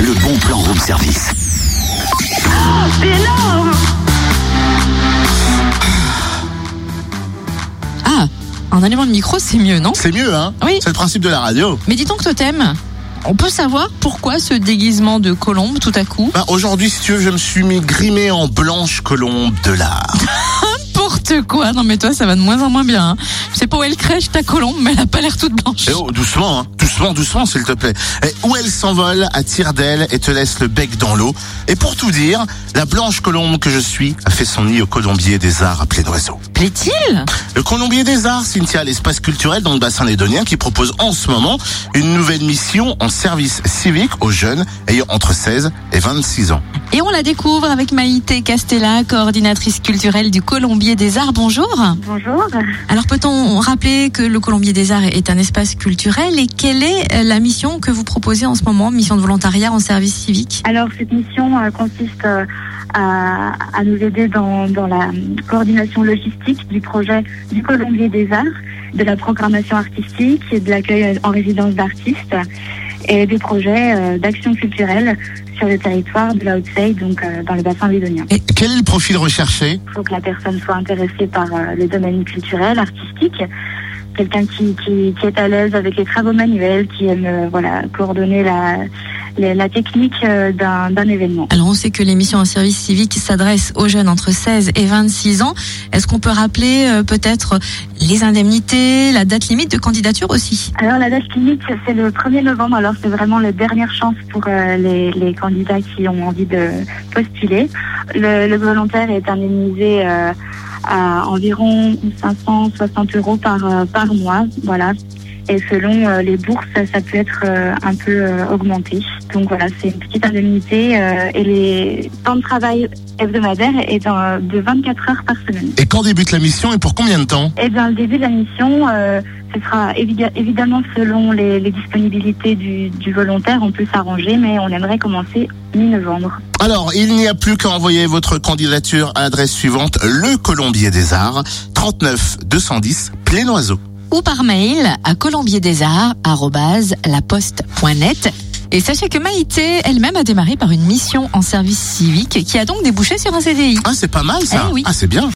le bon plan room service. C'est énorme Ah, un élément de micro, c'est mieux, non C'est mieux, hein Oui. C'est le principe de la radio. Mais dis donc, Totem, on peut savoir pourquoi ce déguisement de colombe tout à coup Bah, aujourd'hui, si tu veux, je me suis mis grimé en blanche colombe de l'art. N'importe quoi Non mais toi, ça va de moins en moins bien. hein. Je sais pas où elle crèche ta colombe, mais elle a pas l'air toute blanche. Eh oh, doucement, hein. Doucement, doucement, s'il te plaît. Et où elle s'envole, attire d'elle et te laisse le bec dans l'eau. Et pour tout dire, la blanche colombe que je suis a fait son nid au colombier des arts à plein oiseau. Plaît-il? Le Colombier des Arts, Cynthia, l'espace culturel dans le bassin lédonien qui propose en ce moment une nouvelle mission en service civique aux jeunes ayant entre 16 et 26 ans. Et on la découvre avec Maïté Castella, coordinatrice culturelle du Colombier des Arts. Bonjour. Bonjour. Alors peut-on rappeler que le Colombier des Arts est un espace culturel et quelle est euh, la mission que vous proposez en ce moment, mission de volontariat en service civique? Alors cette mission euh, consiste euh, à, à nous aider dans, dans la coordination logistique du projet du Colombier des Arts, de la programmation artistique et de l'accueil en résidence d'artistes et des projets euh, d'action culturelle sur le territoire de la Haute-Seille, donc euh, dans le bassin lédonien. Et quel est le profil recherché? Il faut que la personne soit intéressée par euh, le domaine culturel, artistique, quelqu'un qui, qui, qui est à l'aise avec les travaux manuels, qui aime euh, voilà coordonner la, la, la technique euh, d'un événement. Alors on sait que l'émission en service civique s'adresse aux jeunes entre 16 et 26 ans. Est-ce qu'on peut rappeler euh, peut-être les indemnités, la date limite de candidature aussi? Alors la date limite c'est le 1er novembre, alors c'est vraiment la dernière chance pour euh, les, les candidats qui ont envie de postuler. Le, le volontaire est indemnisé euh, à environ 560 euros par, euh, par mois, voilà. Et selon euh, les bourses, ça peut être euh, un peu euh, augmenté. Donc voilà, c'est une petite indemnité et les temps de travail hebdomadaire est de 24 heures par semaine. Et quand débute la mission et pour combien de temps? Eh bien, le début de la mission, euh, ce sera évi- évidemment selon les, les disponibilités du, du volontaire. On peut s'arranger, mais on aimerait commencer mi-novembre. Alors, il n'y a plus qu'à envoyer votre candidature à l'adresse suivante, le Colombier des Arts, 39 210 Plénoiseau. Ou par mail à colombierdesarts@laposte.net. Et sachez que Maïté elle-même a démarré par une mission en service civique qui a donc débouché sur un CDI. Ah, c'est pas mal ça. Eh oui. Ah, c'est bien.